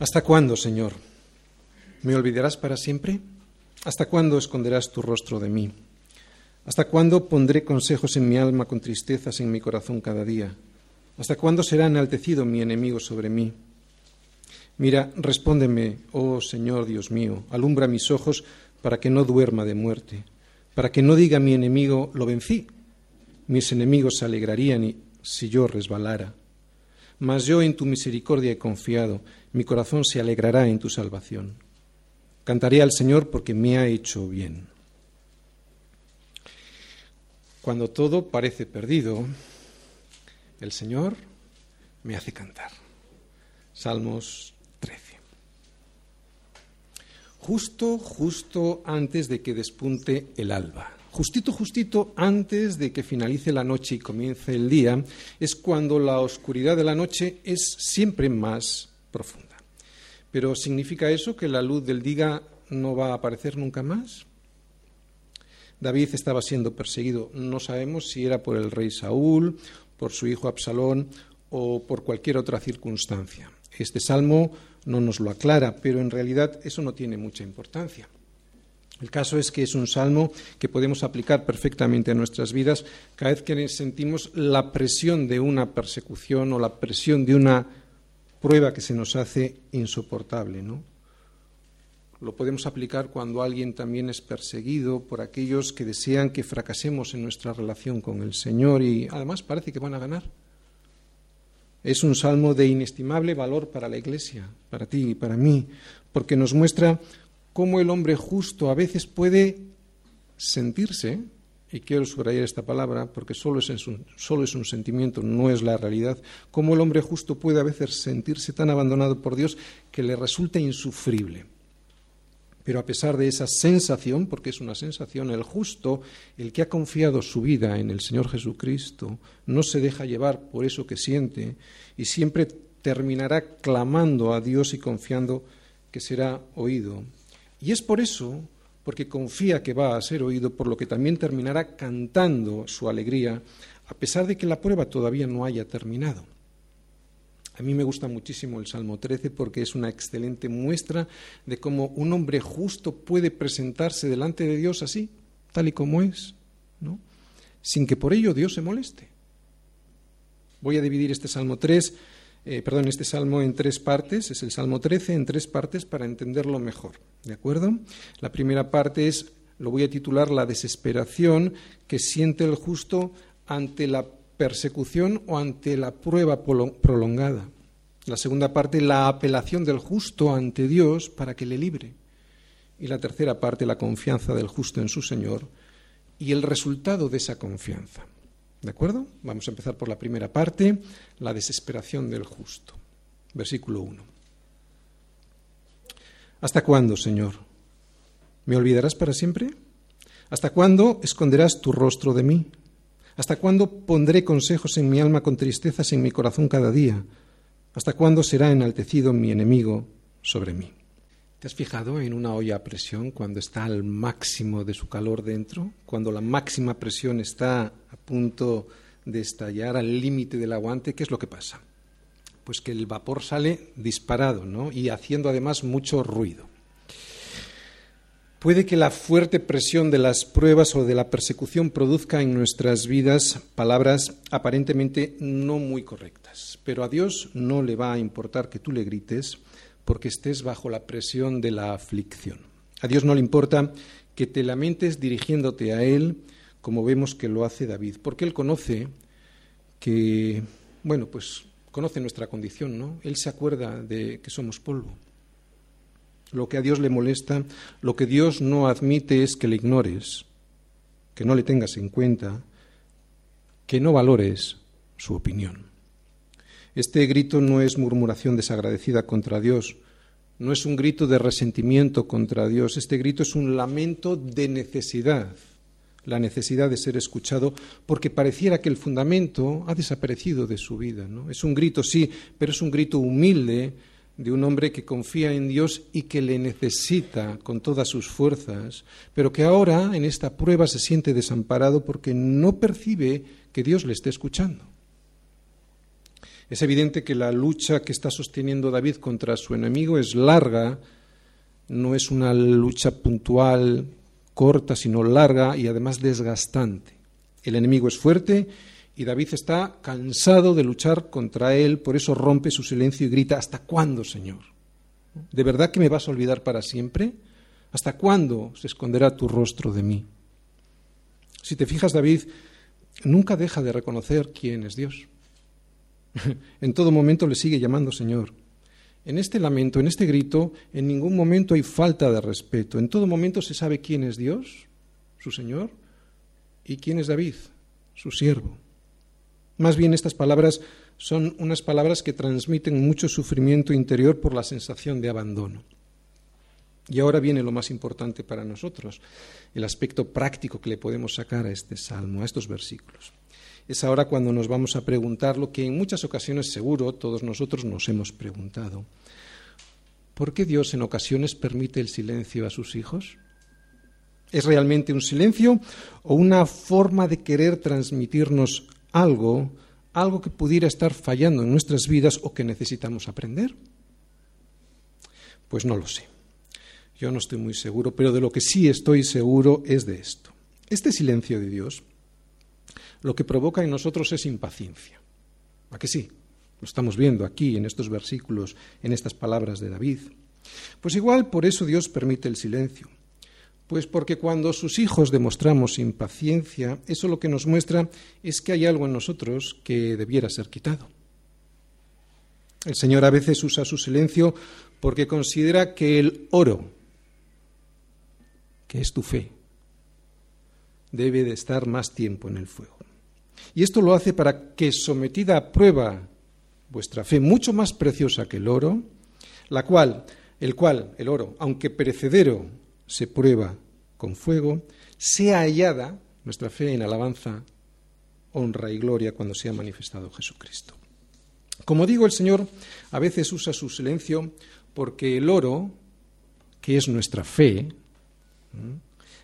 ¿Hasta cuándo, Señor? ¿Me olvidarás para siempre? ¿Hasta cuándo esconderás tu rostro de mí? ¿Hasta cuándo pondré consejos en mi alma con tristezas en mi corazón cada día? ¿Hasta cuándo será enaltecido mi enemigo sobre mí? Mira, respóndeme, oh Señor Dios mío, alumbra mis ojos para que no duerma de muerte, para que no diga mi enemigo, lo vencí. Mis enemigos se alegrarían si yo resbalara. Mas yo en tu misericordia he confiado, mi corazón se alegrará en tu salvación. Cantaré al Señor porque me ha hecho bien. Cuando todo parece perdido, el Señor me hace cantar. Salmos 13. Justo, justo antes de que despunte el alba justito, justito antes de que finalice la noche y comience el día, es cuando la oscuridad de la noche es siempre más profunda. Pero ¿significa eso que la luz del día no va a aparecer nunca más? David estaba siendo perseguido. No sabemos si era por el rey Saúl, por su hijo Absalón o por cualquier otra circunstancia. Este salmo no nos lo aclara, pero en realidad eso no tiene mucha importancia. El caso es que es un salmo que podemos aplicar perfectamente a nuestras vidas cada vez que sentimos la presión de una persecución o la presión de una prueba que se nos hace insoportable, ¿no? Lo podemos aplicar cuando alguien también es perseguido por aquellos que desean que fracasemos en nuestra relación con el Señor y además parece que van a ganar. Es un salmo de inestimable valor para la Iglesia, para ti y para mí, porque nos muestra cómo el hombre justo a veces puede sentirse, y quiero subrayar esta palabra porque solo es, un, solo es un sentimiento, no es la realidad, cómo el hombre justo puede a veces sentirse tan abandonado por Dios que le resulta insufrible. Pero a pesar de esa sensación, porque es una sensación, el justo, el que ha confiado su vida en el Señor Jesucristo, no se deja llevar por eso que siente y siempre terminará clamando a Dios y confiando que será oído y es por eso, porque confía que va a ser oído, por lo que también terminará cantando su alegría, a pesar de que la prueba todavía no haya terminado. A mí me gusta muchísimo el Salmo 13 porque es una excelente muestra de cómo un hombre justo puede presentarse delante de Dios así, tal y como es, ¿no? sin que por ello Dios se moleste. Voy a dividir este Salmo 3 eh, perdón, este salmo en tres partes, es el Salmo 13 en tres partes para entenderlo mejor. ¿De acuerdo? La primera parte es, lo voy a titular, la desesperación que siente el justo ante la persecución o ante la prueba prolongada. La segunda parte, la apelación del justo ante Dios para que le libre. Y la tercera parte, la confianza del justo en su Señor y el resultado de esa confianza. ¿De acuerdo? Vamos a empezar por la primera parte, la desesperación del justo. Versículo 1. ¿Hasta cuándo, Señor? ¿Me olvidarás para siempre? ¿Hasta cuándo esconderás tu rostro de mí? ¿Hasta cuándo pondré consejos en mi alma con tristezas en mi corazón cada día? ¿Hasta cuándo será enaltecido mi enemigo sobre mí? ¿Te has fijado en una olla a presión cuando está al máximo de su calor dentro? Cuando la máxima presión está a punto de estallar al límite del aguante, ¿qué es lo que pasa? Pues que el vapor sale disparado, ¿no? Y haciendo además mucho ruido. Puede que la fuerte presión de las pruebas o de la persecución produzca en nuestras vidas palabras aparentemente no muy correctas, pero a Dios no le va a importar que tú le grites porque estés bajo la presión de la aflicción. A Dios no le importa que te lamentes dirigiéndote a Él, como vemos que lo hace David, porque Él conoce que, bueno, pues conoce nuestra condición, ¿no? Él se acuerda de que somos polvo. Lo que a Dios le molesta, lo que Dios no admite es que le ignores, que no le tengas en cuenta, que no valores su opinión. Este grito no es murmuración desagradecida contra Dios, no es un grito de resentimiento contra Dios, este grito es un lamento de necesidad, la necesidad de ser escuchado, porque pareciera que el fundamento ha desaparecido de su vida. ¿no? Es un grito, sí, pero es un grito humilde de un hombre que confía en Dios y que le necesita con todas sus fuerzas, pero que ahora en esta prueba se siente desamparado porque no percibe que Dios le esté escuchando. Es evidente que la lucha que está sosteniendo David contra su enemigo es larga, no es una lucha puntual, corta, sino larga y además desgastante. El enemigo es fuerte y David está cansado de luchar contra él, por eso rompe su silencio y grita, ¿hasta cuándo, Señor? ¿De verdad que me vas a olvidar para siempre? ¿Hasta cuándo se esconderá tu rostro de mí? Si te fijas, David nunca deja de reconocer quién es Dios. en todo momento le sigue llamando Señor. En este lamento, en este grito, en ningún momento hay falta de respeto. En todo momento se sabe quién es Dios, su Señor, y quién es David, su siervo. Más bien estas palabras son unas palabras que transmiten mucho sufrimiento interior por la sensación de abandono. Y ahora viene lo más importante para nosotros, el aspecto práctico que le podemos sacar a este salmo, a estos versículos. Es ahora cuando nos vamos a preguntar lo que en muchas ocasiones seguro todos nosotros nos hemos preguntado. ¿Por qué Dios en ocasiones permite el silencio a sus hijos? ¿Es realmente un silencio o una forma de querer transmitirnos algo, algo que pudiera estar fallando en nuestras vidas o que necesitamos aprender? Pues no lo sé. Yo no estoy muy seguro, pero de lo que sí estoy seguro es de esto. Este silencio de Dios lo que provoca en nosotros es impaciencia. ¿A que sí? Lo estamos viendo aquí en estos versículos, en estas palabras de David. Pues igual por eso Dios permite el silencio. Pues porque cuando sus hijos demostramos impaciencia, eso lo que nos muestra es que hay algo en nosotros que debiera ser quitado. El Señor a veces usa su silencio porque considera que el oro que es tu fe, debe de estar más tiempo en el fuego. Y esto lo hace para que, sometida a prueba vuestra fe, mucho más preciosa que el oro, la cual, el cual, el oro, aunque perecedero, se prueba con fuego, sea hallada nuestra fe en alabanza, honra y gloria cuando sea manifestado Jesucristo. Como digo, el Señor a veces usa su silencio porque el oro, que es nuestra fe,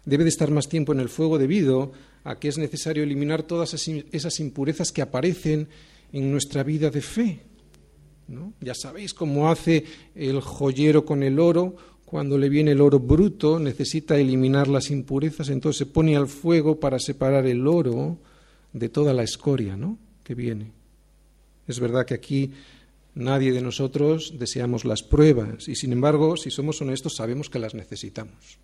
Debe de estar más tiempo en el fuego debido a que es necesario eliminar todas esas impurezas que aparecen en nuestra vida de fe. Ya sabéis cómo hace el joyero con el oro. Cuando le viene el oro bruto, necesita eliminar las impurezas, entonces se pone al fuego para separar el oro de toda la escoria ¿no? que viene. Es verdad que aquí nadie de nosotros deseamos las pruebas y, sin embargo, si somos honestos, sabemos que las necesitamos.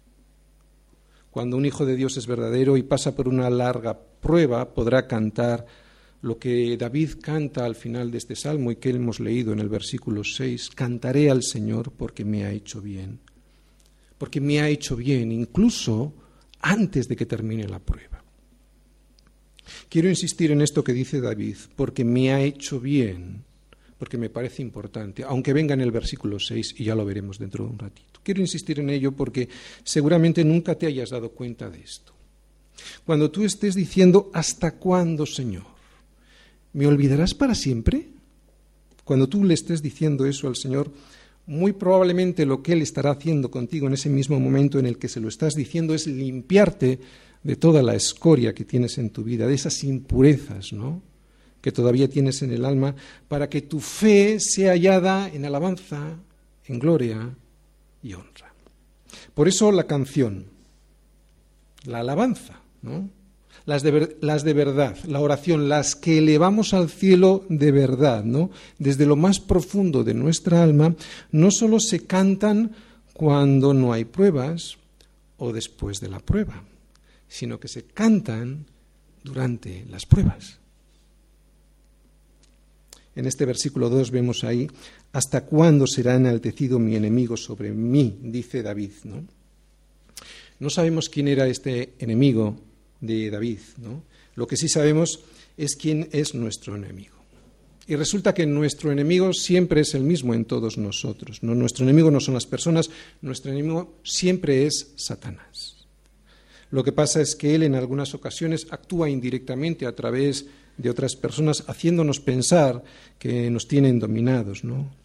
Cuando un hijo de Dios es verdadero y pasa por una larga prueba, podrá cantar lo que David canta al final de este salmo y que hemos leído en el versículo 6, cantaré al Señor porque me ha hecho bien, porque me ha hecho bien incluso antes de que termine la prueba. Quiero insistir en esto que dice David, porque me ha hecho bien, porque me parece importante, aunque venga en el versículo 6 y ya lo veremos dentro de un ratito. Quiero insistir en ello porque seguramente nunca te hayas dado cuenta de esto. Cuando tú estés diciendo, ¿hasta cuándo, Señor? ¿Me olvidarás para siempre? Cuando tú le estés diciendo eso al Señor, muy probablemente lo que Él estará haciendo contigo en ese mismo momento en el que se lo estás diciendo es limpiarte de toda la escoria que tienes en tu vida, de esas impurezas, ¿no? que todavía tienes en el alma, para que tu fe sea hallada en alabanza, en gloria y honra. Por eso la canción, la alabanza, las, de, las de verdad, la oración, las que elevamos al cielo de verdad, ¿no? desde lo más profundo de nuestra alma, no solo se cantan cuando no hay pruebas o después de la prueba, sino que se cantan durante las pruebas. En este versículo 2 vemos ahí, ¿hasta cuándo será enaltecido mi enemigo sobre mí? dice David. ¿no? no sabemos quién era este enemigo de David. ¿no? Lo que sí sabemos es quién es nuestro enemigo. Y resulta que nuestro enemigo siempre es el mismo en todos nosotros. ¿no? Nuestro enemigo no son las personas, nuestro enemigo siempre es Satanás. Lo que pasa es que él en algunas ocasiones actúa indirectamente a través de otras personas, haciéndonos pensar que nos tienen dominados, ¿no?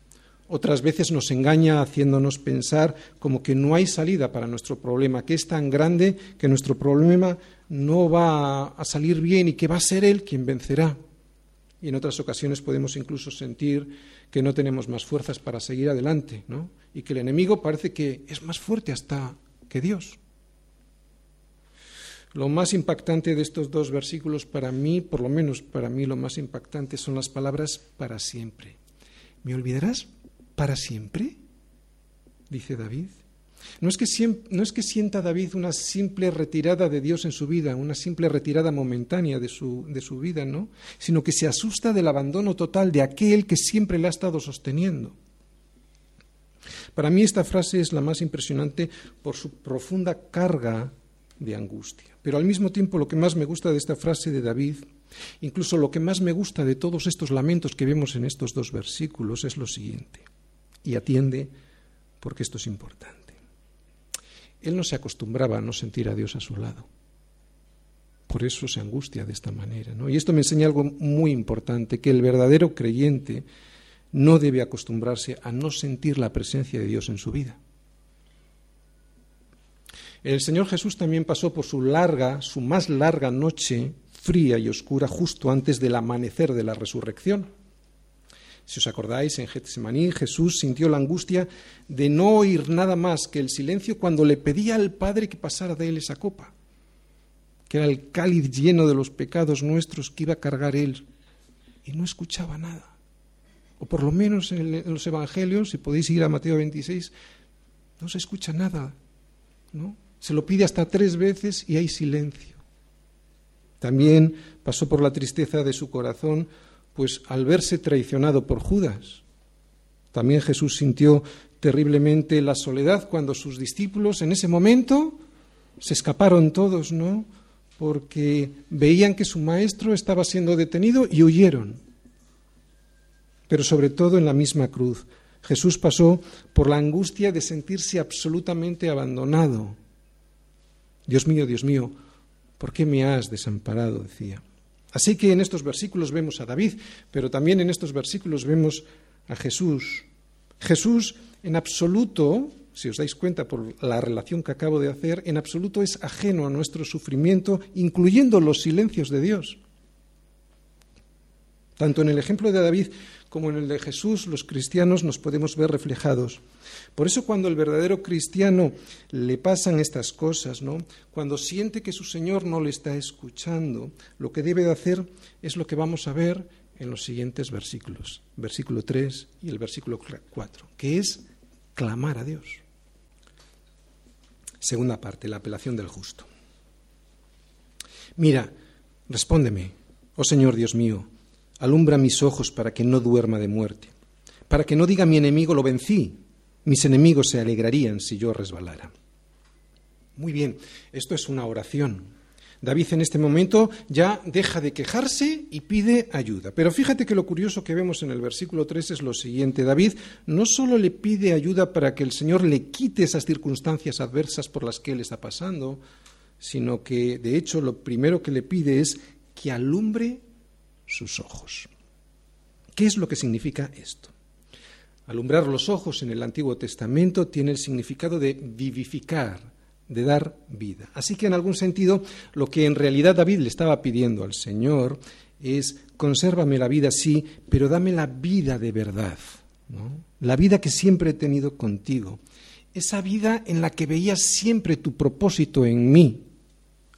Otras veces nos engaña haciéndonos pensar como que no hay salida para nuestro problema, que es tan grande que nuestro problema no va a salir bien y que va a ser Él quien vencerá. Y en otras ocasiones podemos incluso sentir que no tenemos más fuerzas para seguir adelante, ¿no? Y que el enemigo parece que es más fuerte hasta que Dios. Lo más impactante de estos dos versículos para mí, por lo menos para mí lo más impactante son las palabras para siempre. ¿Me olvidarás para siempre? dice David. No es, que sienta David una simple retirada de Dios en su vida, una simple retirada momentánea de su, de su vida, ¿no? Sino que se asusta del abandono total de aquel que siempre le ha estado sosteniendo. Para mí esta frase es la más impresionante por su profunda carga de angustia. Pero al mismo tiempo lo que más me gusta de esta frase de David, incluso lo que más me gusta de todos estos lamentos que vemos en estos dos versículos, es lo siguiente. Y atiende porque esto es importante. Él no se acostumbraba a no sentir a Dios a su lado. Por eso se angustia de esta manera. Y esto me enseña algo muy importante, que el verdadero creyente no debe acostumbrarse a no sentir la presencia de Dios en su vida. El Señor Jesús también pasó por su larga, su más larga noche fría y oscura justo antes del amanecer de la resurrección. Si os acordáis, en Getsemaní Jesús sintió la angustia de no oír nada más que el silencio cuando le pedía al Padre que pasara de él esa copa, que era el cáliz lleno de los pecados nuestros que iba a cargar él, y no escuchaba nada. O por lo menos en, los Evangelios, si podéis ir a Mateo 26, no se escucha nada, ¿no? Se lo pide hasta tres veces y hay silencio. También pasó por la tristeza de su corazón pues al verse traicionado por Judas. También Jesús sintió terriblemente la soledad cuando sus discípulos en ese momento se escaparon todos, ¿no? Porque veían que su maestro estaba siendo detenido y huyeron. Pero sobre todo en la misma cruz, Jesús pasó por la angustia de sentirse absolutamente abandonado. Dios mío, Dios mío, ¿por qué me has desamparado? decía. Así que en estos versículos vemos a David, pero también en estos versículos vemos a Jesús. Jesús en absoluto, si os dais cuenta por la relación que acabo de hacer, en absoluto es ajeno a nuestro sufrimiento, incluyendo los silencios de Dios. Tanto en el ejemplo de David como en el de Jesús, los cristianos nos podemos ver reflejados. Por eso cuando el verdadero cristiano le pasan estas cosas, ¿no? Cuando siente que su Señor no le está escuchando, lo que debe de hacer es lo que vamos a ver en los siguientes versículos, versículo 3 y el versículo 4, que es clamar a Dios. Segunda parte, la apelación del justo. Mira, respóndeme, oh Señor Dios mío, alumbra mis ojos para que no duerma de muerte, para que no diga mi enemigo lo vencí, mis enemigos se alegrarían si yo resbalara. Muy bien, esto es una oración. David en este momento ya deja de quejarse y pide ayuda. Pero fíjate que lo curioso que vemos en el versículo 3 es lo siguiente. David no solo le pide ayuda para que el Señor le quite esas circunstancias adversas por las que él está pasando, sino que de hecho lo primero que le pide es que alumbre sus ojos. ¿Qué es lo que significa esto? Alumbrar los ojos en el Antiguo Testamento tiene el significado de vivificar, de dar vida. Así que en algún sentido lo que en realidad David le estaba pidiendo al Señor es, consérvame la vida, sí, pero dame la vida de verdad, la vida que siempre he tenido contigo, esa vida en la que veías siempre tu propósito en mí.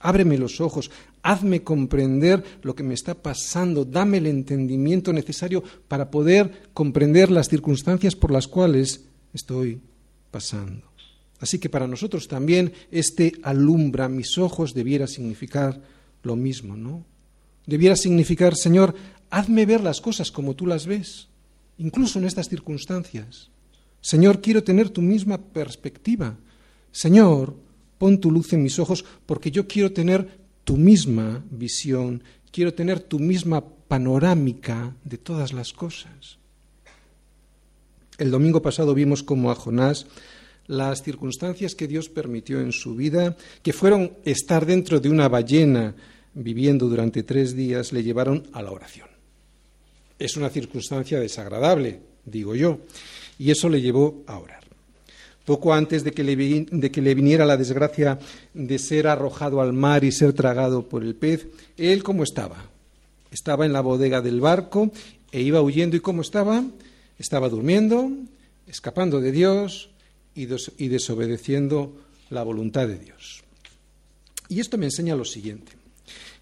Ábreme los ojos, hazme comprender lo que me está pasando, dame el entendimiento necesario para poder comprender las circunstancias por las cuales estoy pasando. Así que para nosotros también este alumbra mis ojos debiera significar lo mismo, ¿no? Debiera significar, Señor, hazme ver las cosas como tú las ves, incluso en estas circunstancias. Señor, quiero tener tu misma perspectiva. Señor, pon tu luz en mis ojos porque yo quiero tener tu misma visión, quiero tener tu misma panorámica de todas las cosas. El domingo pasado vimos como a Jonás las circunstancias que Dios permitió en su vida, que fueron estar dentro de una ballena viviendo durante tres días, le llevaron a la oración. Es una circunstancia desagradable, digo yo, y eso le llevó a orar poco antes de que, le, viniera la desgracia de ser arrojado al mar y ser tragado por el pez, él cómo estaba? Estaba en la bodega del barco e iba huyendo. ¿Y cómo estaba? Estaba durmiendo, escapando de Dios y, desobedeciendo la voluntad de Dios. Y esto me enseña lo siguiente,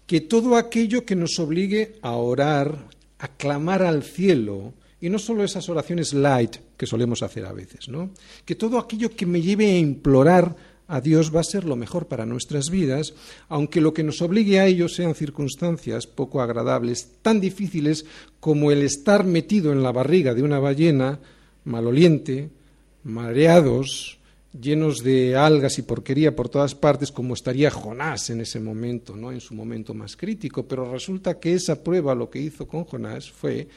que todo aquello que nos obligue a orar, a clamar al cielo, y no solo esas oraciones light que solemos hacer a veces, ¿no? Que todo aquello que me lleve a implorar a Dios va a ser lo mejor para nuestras vidas, aunque lo que nos obligue a ello sean circunstancias poco agradables, tan difíciles como el estar metido en la barriga de una ballena maloliente, mareados, llenos de algas y porquería por todas partes, como estaría Jonás en ese momento, ¿no? en su momento más crítico. Pero resulta que esa prueba lo que hizo con Jonás fue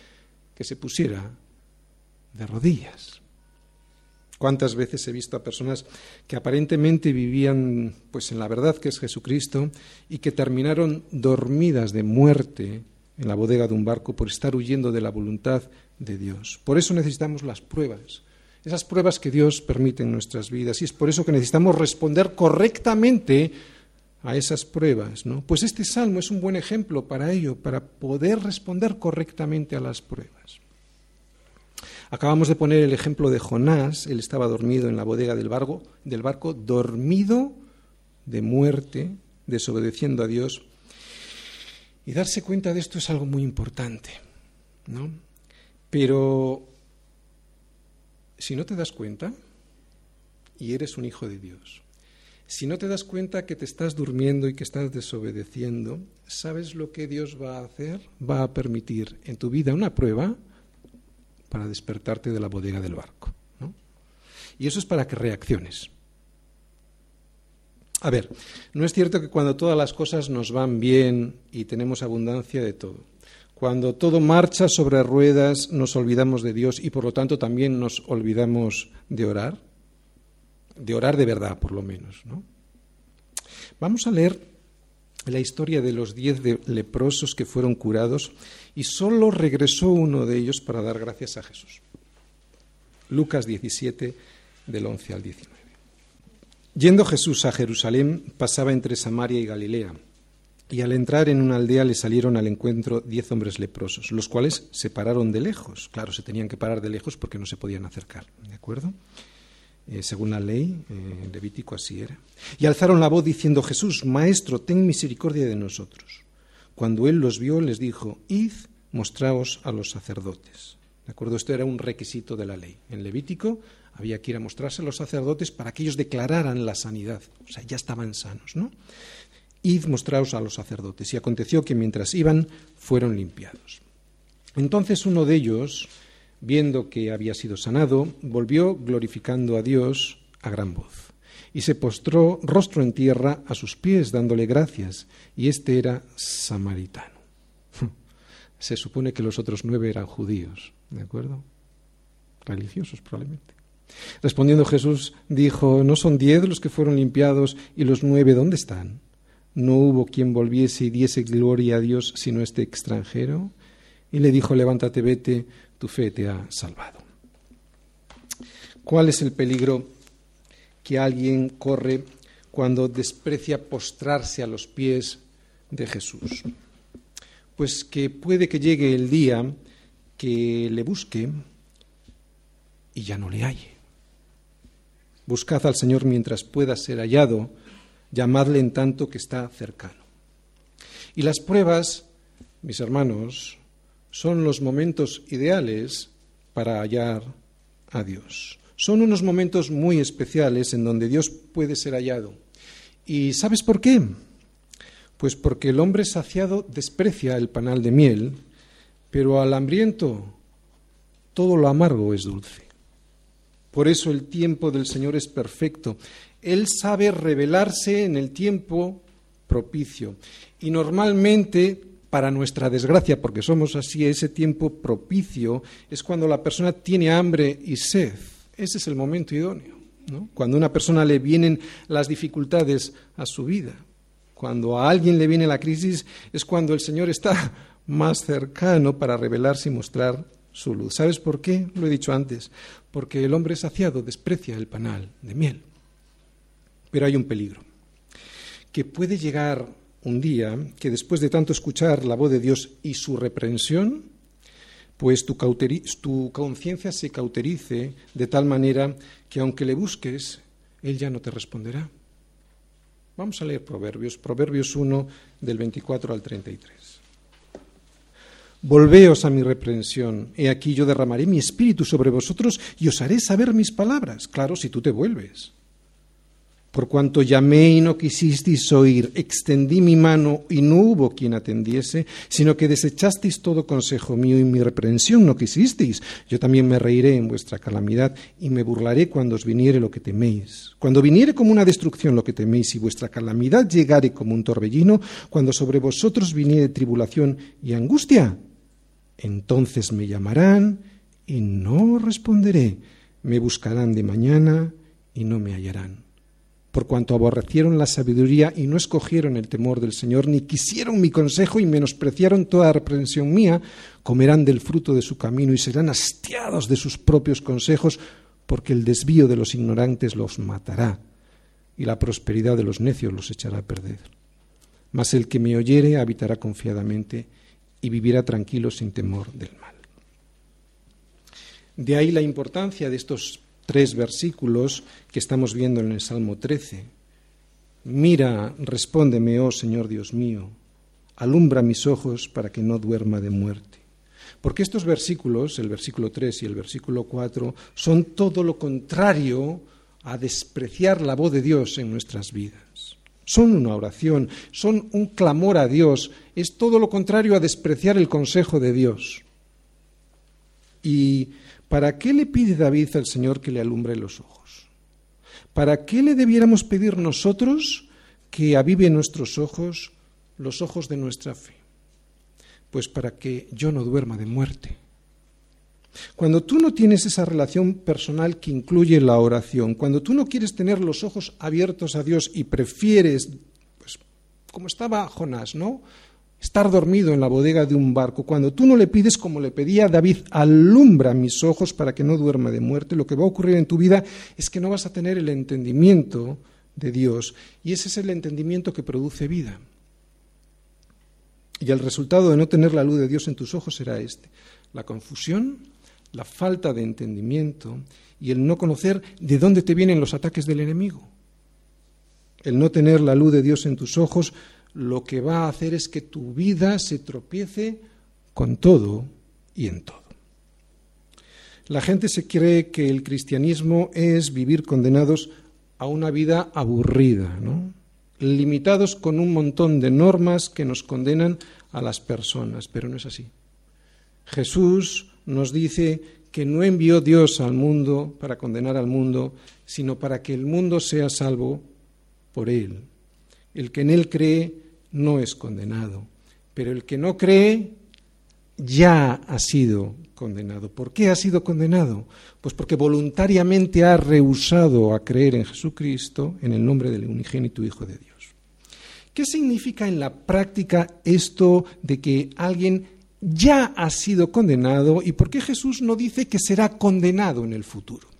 que se pusiera de rodillas. ¿Cuántas veces he visto a personas que aparentemente vivían pues en la verdad que es Jesucristo y que terminaron dormidas de muerte en la bodega de un barco por estar huyendo de la voluntad de Dios? Por eso necesitamos las pruebas, esas pruebas que Dios permite en nuestras vidas y es por eso que necesitamos responder correctamente a esas pruebas, ¿no? Pues este salmo es un buen ejemplo para ello, para poder responder correctamente a las pruebas. Acabamos de poner el ejemplo de Jonás, él estaba dormido en la bodega del barco, del barco dormido de muerte, desobedeciendo a Dios. Y darse cuenta de esto es algo muy importante, ¿no? Pero si no te das cuenta y eres un hijo de Dios, si no te das cuenta que te estás durmiendo y que estás desobedeciendo, ¿sabes lo que Dios va a hacer? Va a permitir en tu vida una prueba para despertarte de la bodega del barco. Y eso es para que reacciones. A ver, no es cierto que cuando todas las cosas nos van bien y tenemos abundancia de todo, cuando todo marcha sobre ruedas nos olvidamos de Dios y por lo tanto también nos olvidamos de orar, de orar de verdad por lo menos. ¿no? Vamos a leer la historia de los diez leprosos que fueron curados y solo regresó uno de ellos para dar gracias a Jesús. Lucas 17, del 11 al 19. Yendo Jesús a Jerusalén, pasaba entre Samaria y Galilea, y al entrar en una aldea le salieron al encuentro diez hombres leprosos, los cuales se pararon de lejos. Claro, se tenían que parar de lejos porque no se podían acercar, ¿de acuerdo? Eh, según la ley, eh, Levítico así era. Y alzaron la voz diciendo, Jesús, Maestro, ten misericordia de nosotros. Cuando él los vio, les dijo, Id, mostraos a los sacerdotes. ¿De acuerdo? Esto era un requisito de la ley. En Levítico había que ir a mostrarse a los sacerdotes para que ellos declararan la sanidad. O sea, ya estaban sanos, ¿no? Id, mostraos a los sacerdotes. Y aconteció que mientras iban, fueron limpiados. Entonces uno de ellos, viendo que había sido sanado, volvió glorificando a Dios a gran voz. Y se postró rostro en tierra a sus pies, dándole gracias, y este era samaritano. se supone que los otros nueve eran judíos, ¿de acuerdo? Religiosos probablemente. Respondiendo Jesús dijo, ¿no son diez los que fueron limpiados y los nueve dónde están? ¿No hubo quien volviese y diese gloria a Dios sino este extranjero? Y le dijo, levántate, vete, tu fe te ha salvado. ¿Cuál es el peligro que alguien corre cuando desprecia postrarse a los pies de Jesús? Pues que puede que llegue el día que le busque y ya no le halle. Buscad al Señor mientras pueda ser hallado, llamadle en tanto que está cercano. Y las pruebas, mis hermanos, son los momentos ideales para hallar a Dios. Son unos momentos muy especiales en donde Dios puede ser hallado. ¿Y sabes por qué? Pues porque el hombre saciado desprecia el panal de miel, pero al hambriento todo lo amargo es dulce. Por eso el tiempo del Señor es perfecto. Él sabe revelarse en el tiempo propicio. Y normalmente para nuestra desgracia, porque somos así, ese tiempo propicio es cuando la persona tiene hambre y sed. Ese es el momento idóneo. Cuando a una persona le vienen las dificultades a su vida, cuando a alguien le viene la crisis, es cuando el Señor está más cercano para revelarse y mostrar su luz. ¿Sabes por qué? Lo he dicho antes. Porque el hombre saciado desprecia el panal de miel. Pero hay un peligro, que puede llegar un día que después de tanto escuchar la voz de Dios y su reprensión, pues tu, tu conciencia se cauterice de tal manera que aunque le busques, Él ya no te responderá. Vamos a leer Proverbios, Proverbios 1 del 24 al 33. Volveos a mi reprensión, he aquí yo derramaré mi espíritu sobre vosotros y os haré saber mis palabras, claro, si tú te vuelves. Por cuanto llamé y no quisisteis oír, extendí mi mano y no hubo quien atendiese, sino que desechasteis todo consejo mío y mi reprensión no quisisteis. Yo también me reiré en vuestra calamidad y me burlaré cuando os viniere lo que teméis. Cuando viniere como una destrucción lo que teméis y vuestra calamidad llegare como un torbellino, cuando sobre vosotros viniere tribulación y angustia, entonces me llamarán y no responderé. Me buscarán de mañana y no me hallarán por cuanto aborrecieron la sabiduría y no escogieron el temor del Señor, ni quisieron mi consejo y menospreciaron toda reprensión mía, comerán del fruto de su camino y serán hastiados de sus propios consejos, porque el desvío de los ignorantes los matará y la prosperidad de los necios los echará a perder. Mas el que me oyere habitará confiadamente y vivirá tranquilo sin temor del mal. De ahí la importancia de estos tres versículos que estamos viendo en el Salmo 13. Mira, respóndeme, oh Señor Dios mío, alumbra mis ojos para que no duerma de muerte. Porque estos versículos, el versículo 3 y el versículo 4, son todo lo contrario a despreciar la voz de Dios en nuestras vidas. Son una oración, son un clamor a Dios, es todo lo contrario a despreciar el consejo de Dios. Y ¿Para qué le pide David al Señor que le alumbre los ojos? ¿Para qué le debiéramos pedir nosotros que avive nuestros ojos, los ojos de nuestra fe? Pues para que yo no duerma de muerte. Cuando tú no tienes esa relación personal que incluye la oración, cuando tú no quieres tener los ojos abiertos a Dios y prefieres, pues como estaba Jonás, ¿no? Estar dormido en la bodega de un barco, cuando tú no le pides como le pedía David, alumbra mis ojos para que no duerma de muerte, lo que va a ocurrir en tu vida es que no vas a tener el entendimiento de Dios y ese es el entendimiento que produce vida. Y el resultado de no tener la luz de Dios en tus ojos será este, la confusión, la falta de entendimiento y el no conocer de dónde te vienen los ataques del enemigo. El no tener la luz de Dios en tus ojos lo que va a hacer es que tu vida se tropiece con todo y en todo. La gente se cree que el cristianismo es vivir condenados a una vida aburrida, ¿no? limitados con un montón de normas que nos condenan a las personas, pero no es así. Jesús nos dice que no envió Dios al mundo para condenar al mundo, sino para que el mundo sea salvo por él. El que en él cree no es condenado, pero el que no cree ya ha sido condenado. ¿Por qué ha sido condenado? Pues porque voluntariamente ha rehusado a creer en Jesucristo en el nombre del unigénito Hijo de Dios. ¿Qué significa en la práctica esto de que alguien ya ha sido condenado y por qué Jesús no dice que será condenado en el futuro?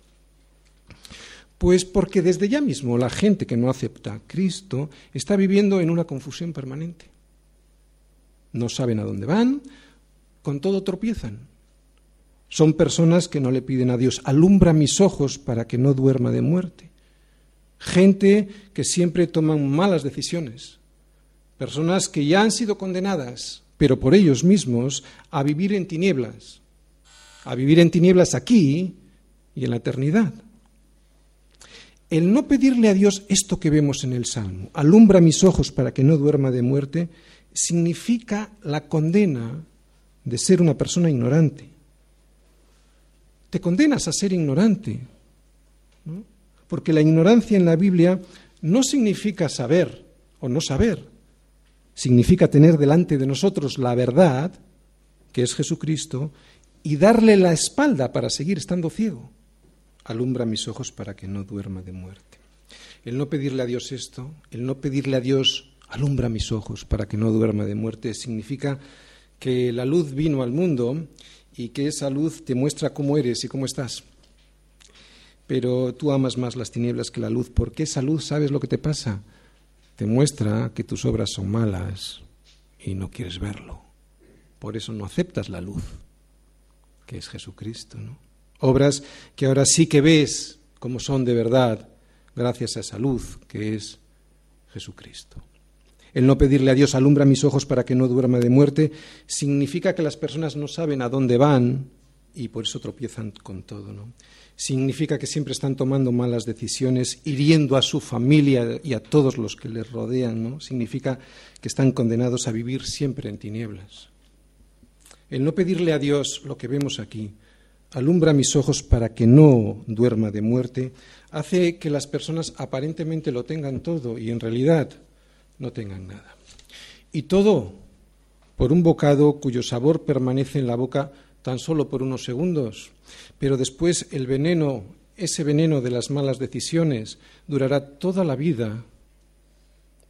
Pues porque desde ya mismo la gente que no acepta a Cristo está viviendo en una confusión permanente. No saben a dónde van, con todo tropiezan. Son personas que no le piden a Dios, alumbra mis ojos para que no duerma de muerte. Gente que siempre toman malas decisiones. Personas que ya han sido condenadas, pero por ellos mismos, a vivir en tinieblas. A vivir en tinieblas aquí y en la eternidad el no pedirle a Dios esto que vemos en el Salmo, alumbra mis ojos para que no duerma de muerte, significa la condena de ser una persona ignorante. Te condenas a ser ignorante, porque la ignorancia en la Biblia no significa saber o no saber, significa tener delante de nosotros la verdad, que es Jesucristo, y darle la espalda para seguir estando ciego alumbra mis ojos para que no duerma de muerte. El no pedirle a Dios esto, el no pedirle a Dios, alumbra mis ojos para que no duerma de muerte, significa que la luz vino al mundo y que esa luz te muestra cómo eres y cómo estás. Pero tú amas más las tinieblas que la luz, porque esa luz sabes lo que te pasa. te muestra que tus obras son malas y no quieres verlo. Por eso no aceptas la luz, que es Jesucristo, ¿no? Obras que ahora sí que ves como son de verdad, gracias a esa luz que es Jesucristo. El no pedirle a Dios alumbra mis ojos para que no duerma de muerte significa que las personas no saben a dónde van y por eso tropiezan con todo, ¿no? Significa que siempre están tomando malas decisiones, hiriendo a su familia y a todos los que les rodean, ¿no? Significa que están condenados a vivir siempre en tinieblas. El no pedirle a Dios lo que vemos aquí, alumbra mis ojos para que no duerma de muerte, hace que las personas aparentemente lo tengan todo y en realidad no tengan nada. Y todo por un bocado cuyo sabor permanece en la boca tan solo por unos segundos, pero después el veneno, ese veneno de las malas decisiones, durará toda la vida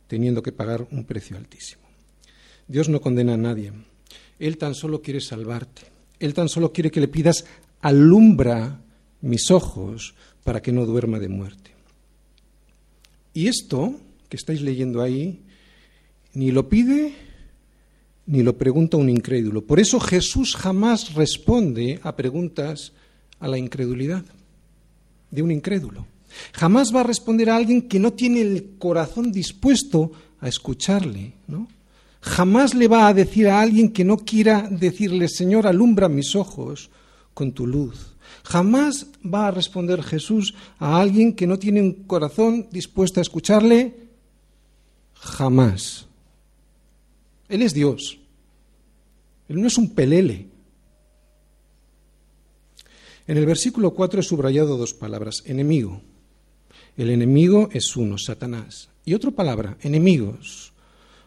teniendo que pagar un precio altísimo. Dios no condena a nadie, Él tan solo quiere salvarte, Él tan solo quiere que le pidas alumbra mis ojos para que no duerma de muerte. Y esto que estáis leyendo ahí, ni lo pide ni lo pregunta un incrédulo. Por eso Jesús jamás responde a preguntas a la incredulidad de un incrédulo. Jamás va a responder a alguien que no tiene el corazón dispuesto a escucharle, ¿no? Jamás le va a decir a alguien que no quiera decirle, Señor, alumbra mis ojos con tu luz. Jamás va a responder Jesús a alguien que no tiene un corazón dispuesto a escucharle. Jamás. Él es Dios. Él no es un pelele. En el versículo 4 he subrayado dos palabras, enemigo. El enemigo es uno, Satanás. Y otra palabra, enemigos.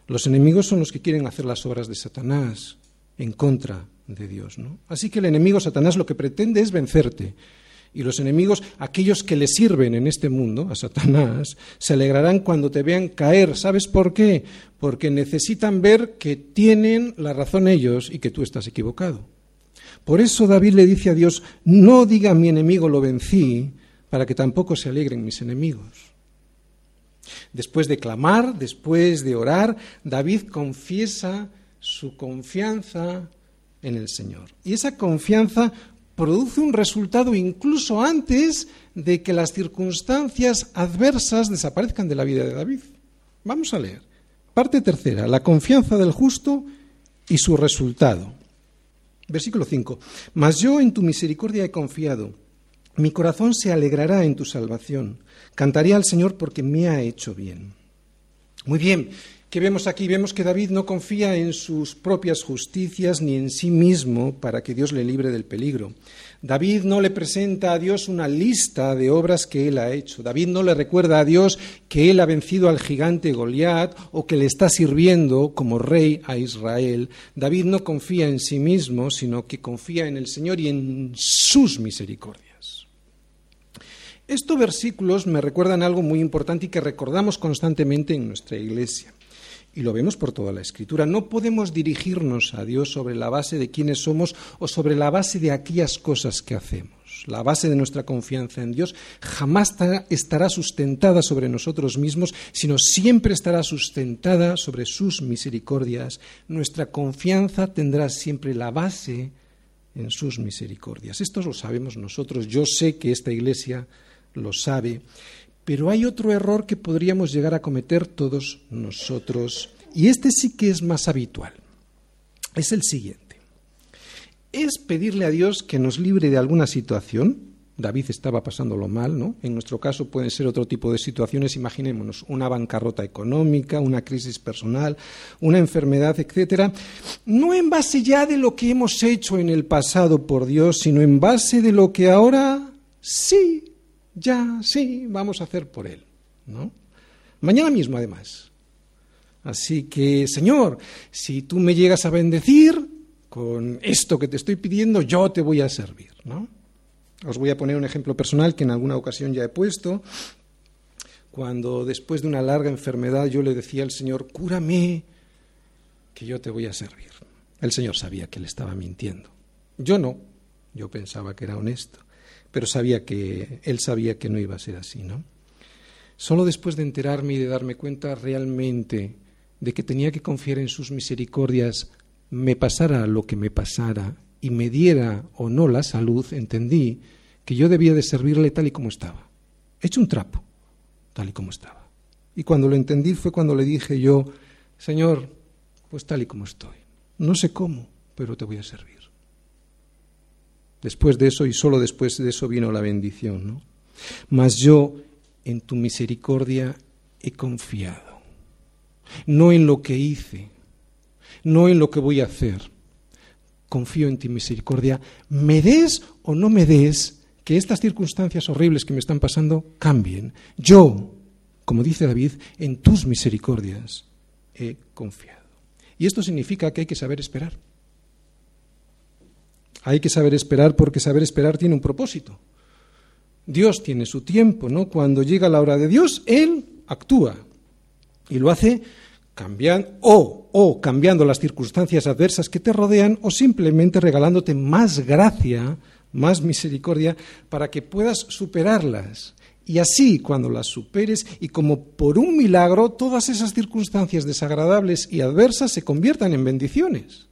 Los enemigos son los que quieren hacer las obras de Satanás en contra de Dios. ¿no? Así que el enemigo, Satanás, lo que pretende es vencerte. Y los enemigos, aquellos que le sirven en este mundo, a Satanás, se alegrarán cuando te vean caer. ¿Sabes por qué? Porque necesitan ver que tienen la razón ellos y que tú estás equivocado. Por eso David le dice a Dios, no diga mi enemigo lo vencí, para que tampoco se alegren mis enemigos. Después de clamar, después de orar, David confiesa su confianza en el Señor. Y esa confianza produce un resultado incluso antes de que las circunstancias adversas desaparezcan de la vida de David. Vamos a leer. Parte tercera, la confianza del justo y su resultado. Versículo 5. Mas yo en tu misericordia he confiado. Mi corazón se alegrará en tu salvación. Cantaré al Señor porque me ha hecho bien. Muy bien, ¿Qué vemos aquí? Vemos que David no confía en sus propias justicias ni en sí mismo para que Dios le libre del peligro. David no le presenta a Dios una lista de obras que él ha hecho. David no le recuerda a Dios que él ha vencido al gigante Goliat o que le está sirviendo como rey a Israel. David no confía en sí mismo, sino que confía en el Señor y en sus misericordias. Estos versículos me recuerdan algo muy importante y que recordamos constantemente en nuestra iglesia y lo vemos por toda la escritura. No podemos dirigirnos a Dios sobre la base de quiénes somos o sobre la base de aquellas cosas que hacemos. La base de nuestra confianza en Dios jamás estará sustentada sobre nosotros mismos, sino siempre estará sustentada sobre sus misericordias. Nuestra confianza tendrá siempre la base en sus misericordias. Esto lo sabemos nosotros. Yo sé que esta iglesia lo sabe. Pero hay otro error que podríamos llegar a cometer todos nosotros, y este sí que es más habitual. Es el siguiente. Es pedirle a Dios que nos libre de alguna situación. David estaba pasándolo mal, ¿no? En nuestro caso pueden ser otro tipo de situaciones, imaginémonos, una bancarrota económica, una crisis personal, una enfermedad, etcétera, no en base ya de lo que hemos hecho en el pasado por Dios, sino en base de lo que ahora sí ya, sí, vamos a hacer por él, ¿no? Mañana mismo, además. Así que, Señor, si tú me llegas a bendecir con esto que te estoy pidiendo, yo te voy a servir, ¿no? Os voy a poner un ejemplo personal que en alguna ocasión ya he puesto. Cuando después de una larga enfermedad yo le decía al Señor, cúrame, que yo te voy a servir. El Señor sabía que le estaba mintiendo. Yo no, yo pensaba que era honesto pero sabía que él sabía que no iba a ser así, ¿no? Solo después de enterarme y de darme cuenta realmente de que tenía que confiar en sus misericordias, me pasara lo que me pasara y me diera o no la salud, entendí que yo debía de servirle tal y como estaba, hecho un trapo, tal y como estaba. Y cuando lo entendí fue cuando le dije yo, Señor, pues tal y como estoy. No sé cómo, pero te voy a servir. Después de eso y solo después de eso vino la bendición, ¿no? Mas yo en tu misericordia he confiado, no en lo que hice, no en lo que voy a hacer. Confío en tu misericordia. Me des o no me des que estas circunstancias horribles que me están pasando cambien. Yo, como dice David, en tus misericordias he confiado. Y esto significa que hay que saber esperar. Hay que saber esperar porque saber esperar tiene un propósito. Dios tiene su tiempo, ¿no? Cuando llega la hora de Dios, Él actúa y lo hace cambiando o, o cambiando las circunstancias adversas que te rodean o simplemente regalándote más gracia, más misericordia para que puedas superarlas. Y así, cuando las superes y como por un milagro, todas esas circunstancias desagradables y adversas se conviertan en bendiciones.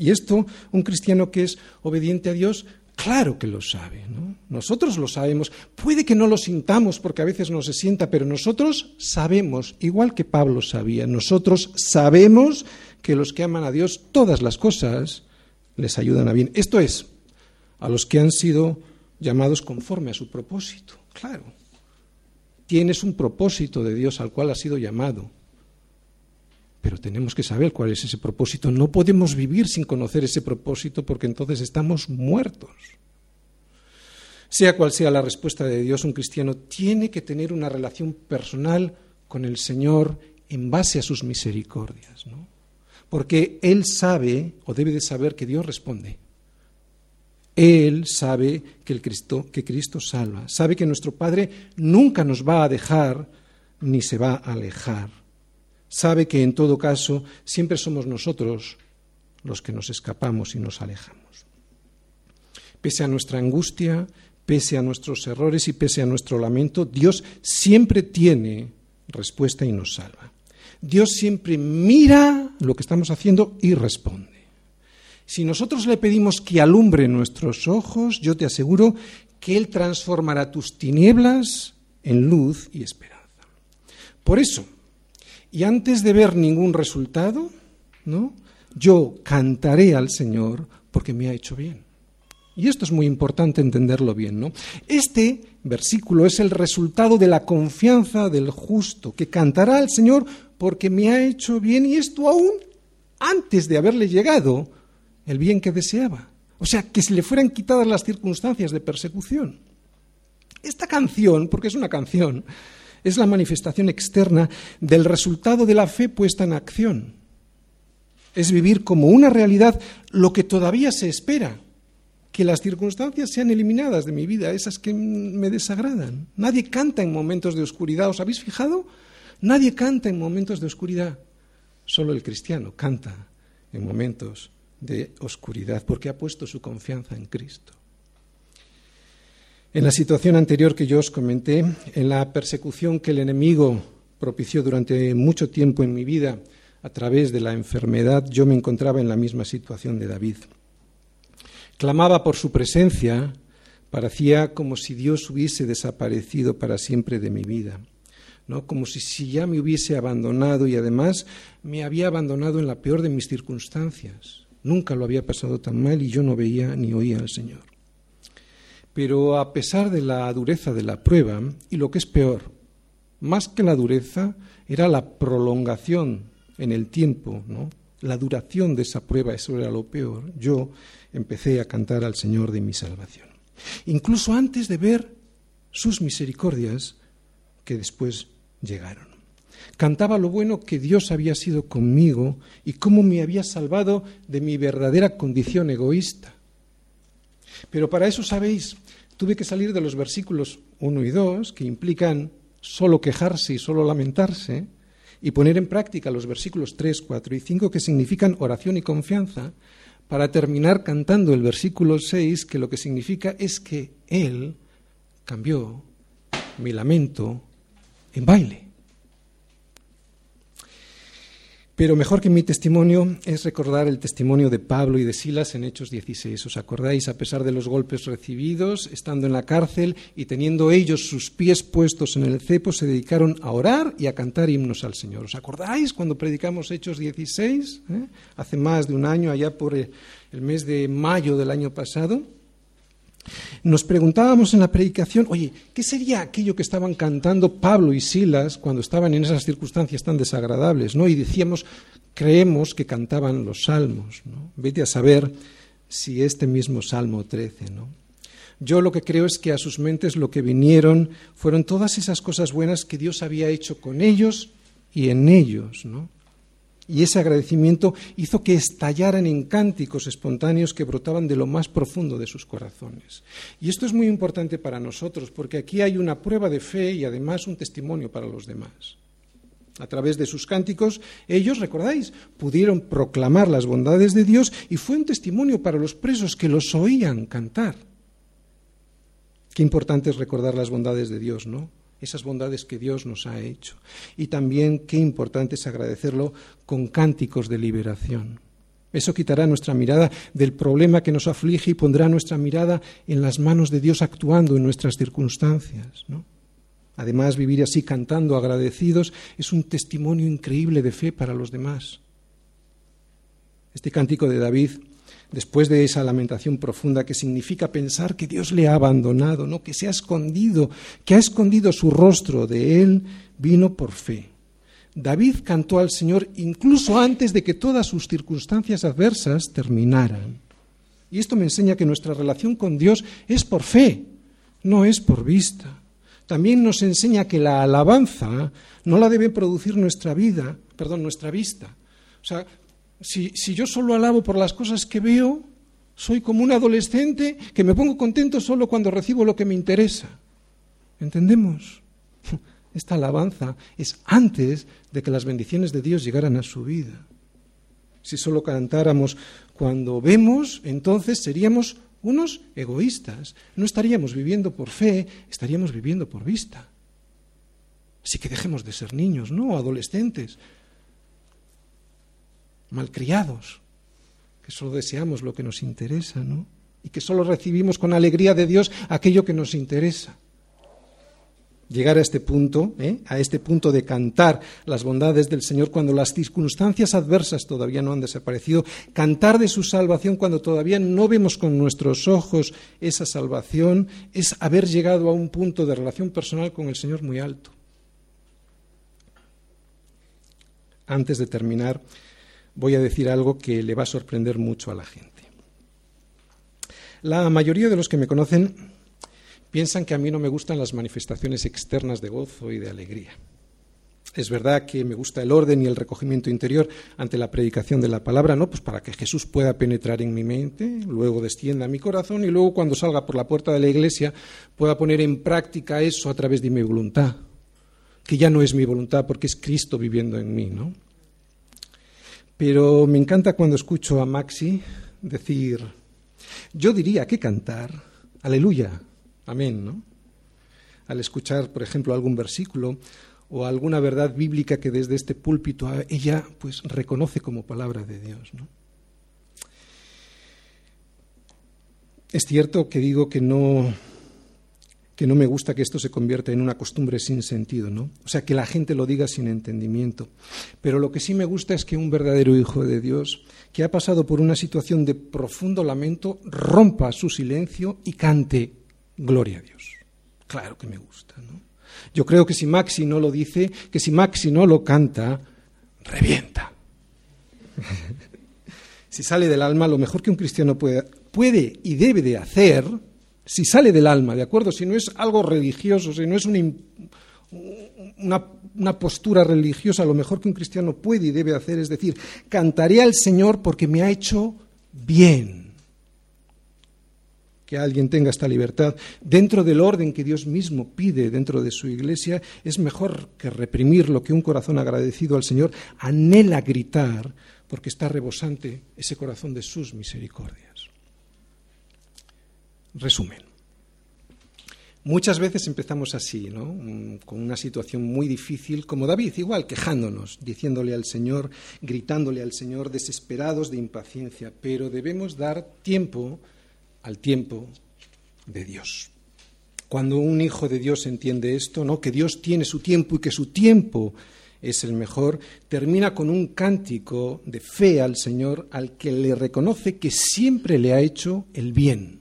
Y esto, un cristiano que es obediente a Dios, claro que lo sabe. ¿no? Nosotros lo sabemos. Puede que no lo sintamos porque a veces no se sienta, pero nosotros sabemos, igual que Pablo sabía, nosotros sabemos que los que aman a Dios, todas las cosas les ayudan a bien. Esto es, a los que han sido llamados conforme a su propósito. Claro. Tienes un propósito de Dios al cual has sido llamado. Pero tenemos que saber cuál es ese propósito. No podemos vivir sin conocer ese propósito porque entonces estamos muertos. Sea cual sea la respuesta de Dios, un cristiano tiene que tener una relación personal con el Señor en base a sus misericordias, ¿no? Porque Él sabe o debe de saber que Dios responde. Él sabe que, el Cristo, que Cristo salva, sabe que nuestro Padre nunca nos va a dejar ni se va a alejar. Sabe que en todo caso siempre somos nosotros los que nos escapamos y nos alejamos. Pese a nuestra angustia, pese a nuestros errores y pese a nuestro lamento, Dios siempre tiene respuesta y nos salva. Dios siempre mira lo que estamos haciendo y responde. Si nosotros le pedimos que alumbre nuestros ojos, yo te aseguro que Él transformará tus tinieblas en luz y esperanza. Por eso, y antes de ver ningún resultado, ¿no? yo cantaré al Señor porque me ha hecho bien. Y esto es muy importante entenderlo bien, ¿no? Este versículo es el resultado de la confianza del justo, que cantará al Señor porque me ha hecho bien, y esto aún antes de haberle llegado el bien que deseaba. O sea, que se le fueran quitadas las circunstancias de persecución. Esta canción, porque es una canción, es la manifestación externa del resultado de la fe puesta en acción. Es vivir como una realidad lo que todavía se espera, que las circunstancias sean eliminadas de mi vida, esas que me desagradan. Nadie canta en momentos de oscuridad, ¿os habéis fijado? Nadie canta en momentos de oscuridad, solo el cristiano canta en momentos de oscuridad, porque ha puesto su confianza en Cristo. En la situación anterior que yo os comenté, en la persecución que el enemigo propició durante mucho tiempo en mi vida a través de la enfermedad, yo me encontraba en la misma situación de David. Clamaba por su presencia, parecía como si Dios hubiese desaparecido para siempre de mi vida. ¿no? como si, si ya me hubiese abandonado y además me había abandonado en la peor de mis circunstancias. Nunca lo había pasado tan mal y yo no veía ni oía al Señor. Pero a pesar de la dureza de la prueba, y lo que es peor, más que la dureza, era la prolongación en el tiempo, ¿no? La duración de esa prueba, eso era lo peor. Yo empecé a cantar al Señor de mi salvación. Incluso antes de ver sus misericordias que después llegaron. Cantaba lo bueno que Dios había sido conmigo y cómo me había salvado de mi verdadera condición egoísta. Pero para eso, sabéis, tuve que salir de los versículos 1 y 2, que implican solo quejarse y solo lamentarse, y poner en práctica los versículos 3, 4 y 5, que significan oración y confianza, para terminar cantando el versículo 6, que lo que significa es que Él cambió mi lamento en baile. Pero mejor que mi testimonio es recordar el testimonio de Pablo y de Silas en Hechos 16. ¿Os acordáis? A pesar de los golpes recibidos, estando en la cárcel y teniendo ellos sus pies puestos en el cepo, se dedicaron a orar y a cantar himnos al Señor. ¿Os acordáis cuando predicamos Hechos 16? ¿Eh? Hace más de un año, allá por el mes de mayo del año pasado. Nos preguntábamos en la predicación, oye, ¿qué sería aquello que estaban cantando Pablo y Silas cuando estaban en esas circunstancias tan desagradables? ¿no? Y decíamos, creemos que cantaban los salmos. ¿no? Vete a saber si este mismo Salmo 13. ¿no? Yo lo que creo es que a sus mentes lo que vinieron fueron todas esas cosas buenas que Dios había hecho con ellos y en ellos. ¿no? Y ese agradecimiento hizo que estallaran en cánticos espontáneos que brotaban de lo más profundo de sus corazones. Y esto es muy importante para nosotros, porque aquí hay una prueba de fe y además un testimonio para los demás. A través de sus cánticos, ellos, recordáis, pudieron proclamar las bondades de Dios y fue un testimonio para los presos que los oían cantar. Qué importante es recordar las bondades de Dios, ¿no? Esas bondades que Dios nos ha hecho. Y también qué importante es agradecerlo con cánticos de liberación. Eso quitará nuestra mirada del problema que nos aflige y pondrá nuestra mirada en las manos de Dios actuando en nuestras circunstancias. Además, vivir así cantando agradecidos es un testimonio increíble de fe para los demás. Este cántico de David después de esa lamentación profunda que significa pensar que Dios le ha abandonado, no que se ha escondido, que ha escondido su rostro de él, vino por fe. David cantó al Señor incluso antes de que todas sus circunstancias adversas terminaran. Y esto me enseña que nuestra relación con Dios es por fe, no es por vista. También nos enseña que la alabanza no la debe producir nuestra vida, perdón, nuestra vista. O sea, si, yo solo alabo por las cosas que veo, soy como un adolescente que me pongo contento solo cuando recibo lo que me interesa. ¿Entendemos? Esta alabanza es antes de que las bendiciones de Dios llegaran a su vida. Si solo cantáramos cuando vemos, entonces seríamos unos egoístas. No estaríamos viviendo por fe, estaríamos viviendo por vista. Así que dejemos de ser niños, no adolescentes malcriados, que solo deseamos lo que nos interesa, ¿no? Y que solo recibimos con alegría de Dios aquello que nos interesa. Llegar a este punto, ¿eh? a este punto de cantar las bondades del Señor cuando las circunstancias adversas todavía no han desaparecido, cantar de su salvación cuando todavía no vemos con nuestros ojos esa salvación, es haber llegado a un punto de relación personal con el Señor muy alto. Antes de terminar, voy a decir algo que le va a sorprender mucho a la gente. La mayoría de los que me conocen piensan que a mí no me gustan las manifestaciones externas de gozo y de alegría. Es verdad que me gusta el orden y el recogimiento interior ante la predicación de la palabra, ¿no? Pues para que Jesús pueda penetrar en mi mente, luego descienda a mi corazón y luego cuando salga por la puerta de la iglesia pueda poner en práctica eso a través de mi voluntad, que ya no es mi voluntad porque es Cristo viviendo en mí, ¿no? Pero me encanta cuando escucho a Maxi decir, yo diría que cantar, aleluya, amén, ¿no? Al escuchar, por ejemplo, algún versículo o alguna verdad bíblica que desde este púlpito ella pues reconoce como palabra de Dios, ¿no? Es cierto que digo que no que no me gusta que esto se convierta en una costumbre sin sentido, ¿no? O sea, que la gente lo diga sin entendimiento. Pero lo que sí me gusta es que un verdadero hijo de Dios, que ha pasado por una situación de profundo lamento, rompa su silencio y cante gloria a Dios. Claro que me gusta, ¿no? Yo creo que si Maxi no lo dice, que si Maxi no lo canta, revienta. si sale del alma, lo mejor que un cristiano puede, puede y debe de hacer si sale del alma, ¿de acuerdo? Si no es algo religioso, si no es una, una, postura religiosa, lo mejor que un cristiano puede y debe hacer es decir, cantaré al Señor porque me ha hecho bien. Que alguien tenga esta libertad dentro del orden que Dios mismo pide dentro de su iglesia es mejor que reprimir lo que un corazón agradecido al Señor anhela gritar porque está rebosante ese corazón de sus misericordias. Resumen. Muchas veces empezamos así, ¿no? Con una situación muy difícil, como David, igual, quejándonos, diciéndole al Señor, gritándole al Señor, desesperados de impaciencia, pero debemos dar tiempo al tiempo de Dios. Cuando un hijo de Dios entiende esto, ¿no? que Dios tiene su tiempo y que su tiempo es el mejor, termina con un cántico de fe al Señor al que le reconoce que siempre le ha hecho el bien.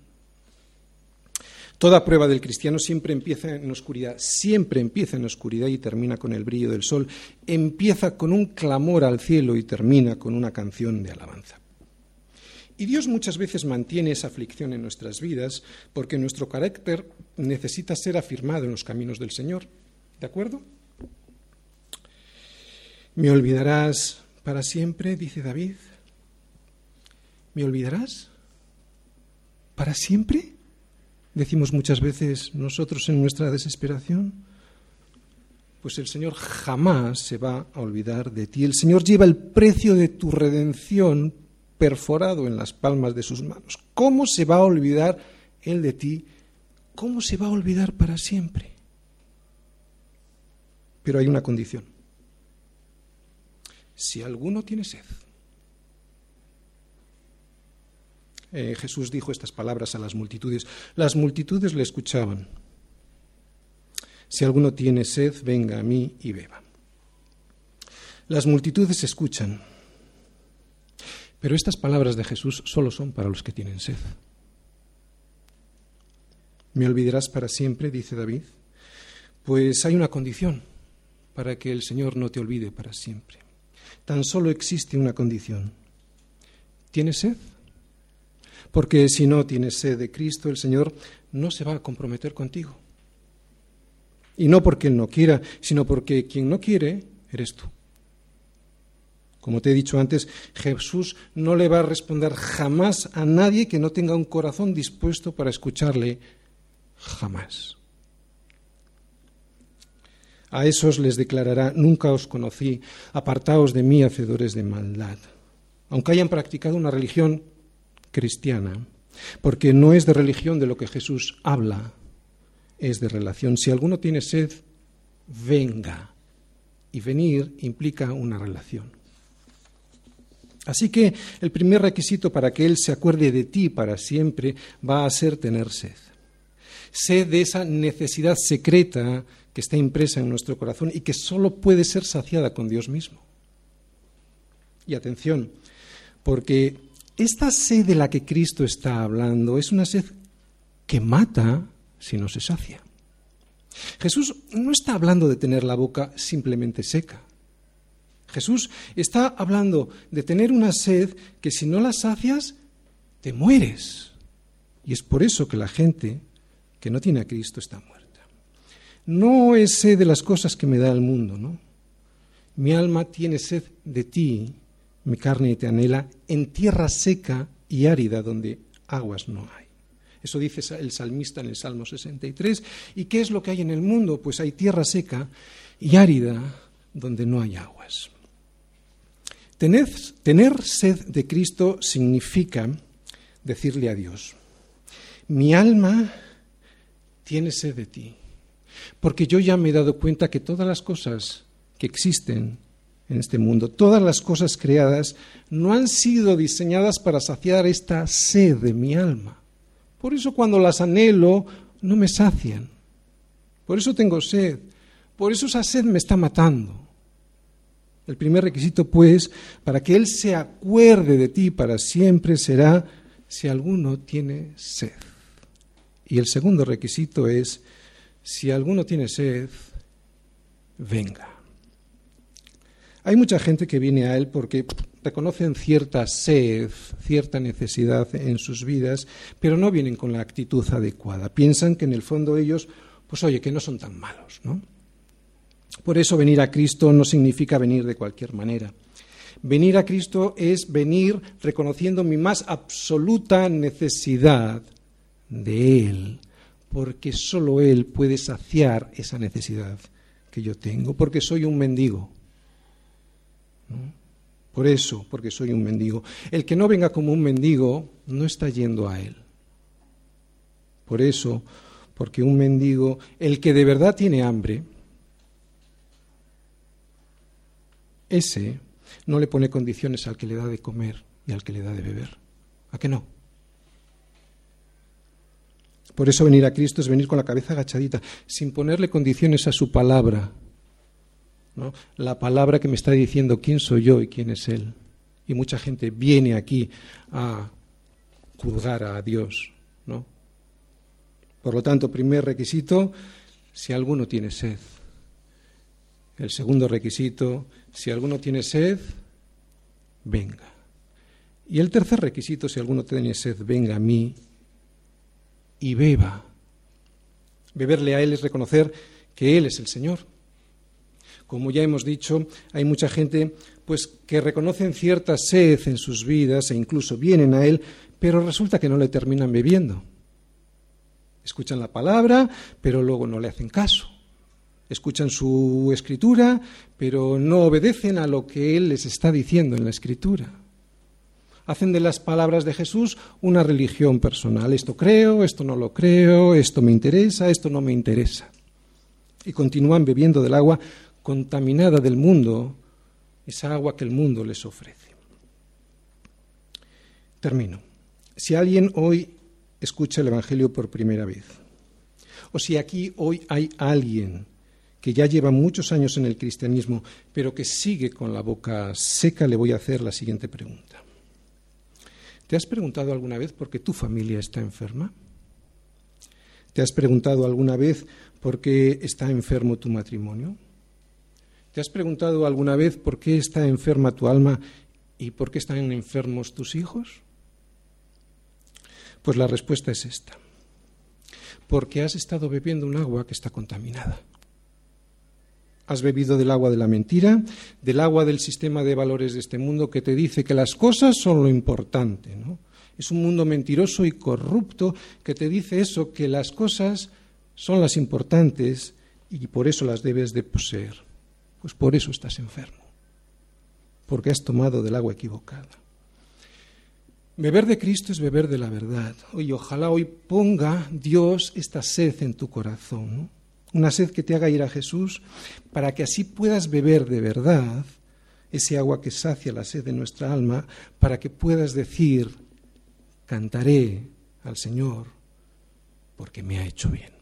Toda prueba del cristiano siempre empieza en oscuridad, siempre empieza en oscuridad y termina con el brillo del sol, empieza con un clamor al cielo y termina con una canción de alabanza. Y Dios muchas veces mantiene esa aflicción en nuestras vidas porque nuestro carácter necesita ser afirmado en los caminos del Señor. ¿De acuerdo? ¿Me olvidarás para siempre? dice David. ¿Me olvidarás? ¿Para siempre? Decimos muchas veces nosotros en nuestra desesperación. Pues el Señor jamás se va a olvidar de ti. El Señor lleva el precio de tu redención perforado en las palmas de sus manos. ¿Cómo se va a olvidar Él de ti? ¿Cómo se va a olvidar para siempre? Pero hay una condición. Si alguno tiene sed, eh, Jesús dijo estas palabras a las multitudes. Las multitudes le escuchaban. Si alguno tiene sed, venga a mí y beba. Las multitudes escuchan. Pero estas palabras de Jesús solo son para los que tienen sed. ¿Me olvidarás para siempre? dice David. Pues hay una condición para que el Señor no te olvide para siempre. Tan solo existe una condición. ¿Tienes sed? Porque si no tienes sed de Cristo, el Señor no se va a comprometer contigo. Y no porque Él no quiera, sino porque quien no quiere eres tú. Como te he dicho antes, Jesús no le va a responder jamás a nadie que no tenga un corazón dispuesto para escucharle. Jamás. A esos les declarará, nunca os conocí, apartaos de mí, hacedores de maldad. Aunque hayan practicado una religión cristiana, porque no es de religión de lo que Jesús habla, es de relación. Si alguno tiene sed, venga. Y venir implica una relación. Así que el primer requisito para que Él se acuerde de ti para siempre va a ser tener sed. Sed de esa necesidad secreta que está impresa en nuestro corazón y que solo puede ser saciada con Dios mismo. Y atención, porque esta sed de la que Cristo está hablando es una sed que mata si no se sacia. Jesús no está hablando de tener la boca simplemente seca. Jesús está hablando de tener una sed que si no la sacias, te mueres. Y es por eso que la gente que no tiene a Cristo está muerta. No es sed de las cosas que me da el mundo, ¿no? Mi alma tiene sed de ti, mi carne te anhela en tierra seca y árida donde aguas no hay. Eso dice el salmista en el Salmo 63. ¿Y qué es lo que hay en el mundo? Pues hay tierra seca y árida donde no hay aguas. Tener, sed de Cristo significa decirle a Dios, mi alma tiene sed de ti, porque yo ya me he dado cuenta que todas las cosas que existen en este mundo, todas las cosas creadas, no han sido diseñadas para saciar esta sed de mi alma. Por eso cuando las anhelo, no me sacian. Por eso tengo sed. Por eso esa sed me está matando. El primer requisito, pues, para que Él se acuerde de ti para siempre será si alguno tiene sed. Y el segundo requisito es, si alguno tiene sed, venga. Hay mucha gente que viene a Él porque reconocen cierta sed, cierta necesidad en sus vidas, pero no vienen con la actitud adecuada. Piensan que en el fondo ellos, pues oye, que no son tan malos, ¿no? Por eso venir a Cristo no significa venir de cualquier manera. Venir a Cristo es venir reconociendo mi más absoluta necesidad de Él, porque solo Él puede saciar esa necesidad que yo tengo, porque soy un mendigo. Por eso, porque soy un mendigo. El que no venga como un mendigo no está yendo a Él. Por eso, Porque un mendigo, el que de verdad tiene hambre, ese no le pone condiciones al que le da de comer y al que le da de beber. ¿A qué no? Por eso venir a Cristo es venir con la cabeza agachadita, sin ponerle condiciones a su palabra. La palabra que me está diciendo quién soy yo y quién es Él. Y mucha gente viene aquí a juzgar a Dios. ¿no? Por lo tanto, primer requisito, si alguno tiene sed. El segundo requisito, si alguno tiene sed, venga. Y el tercer requisito, si alguno tiene sed, venga a mí y beba. Beberle a Él es reconocer que Él es el Señor. Como ya hemos dicho, hay mucha gente pues que reconocen cierta sed en sus vidas e incluso vienen a Él, pero resulta que no le terminan bebiendo. Escuchan la palabra, pero luego no le hacen caso. Escuchan su escritura, pero no obedecen a lo que Él les está diciendo en la escritura hacen de las palabras de Jesús una religión personal. Esto creo, esto no lo creo, esto me interesa, esto no me interesa. Y continúan bebiendo del agua contaminada del mundo, esa agua que el mundo les ofrece. Termino. Si alguien hoy escucha el Evangelio por primera vez, o si aquí hoy hay alguien que ya lleva muchos años en el cristianismo, pero que sigue con la boca seca, le voy a hacer la siguiente pregunta. ¿Te has preguntado alguna vez por qué tu familia está enferma? ¿Te has preguntado alguna vez por qué está enfermo tu matrimonio? ¿Te has preguntado alguna vez por qué está enferma tu alma y por qué están enfermos tus hijos? Pues la respuesta es esta. Porque has estado bebiendo un agua que está contaminada. Has bebido del agua de la mentira, del agua del sistema de valores de este mundo que te dice que las cosas son lo importante. Es un mundo mentiroso y corrupto que te dice eso, que las cosas son las importantes y por eso las debes de poseer. Pues por eso estás enfermo, porque has tomado del agua equivocada. Beber de Cristo es beber de la verdad. Oye, ojalá hoy ponga Dios esta sed en tu corazón. una sed que te haga ir a Jesús, para que así puedas beber de verdad ese agua que sacia la sed de nuestra alma, para que puedas decir, cantaré al Señor porque me ha hecho bien.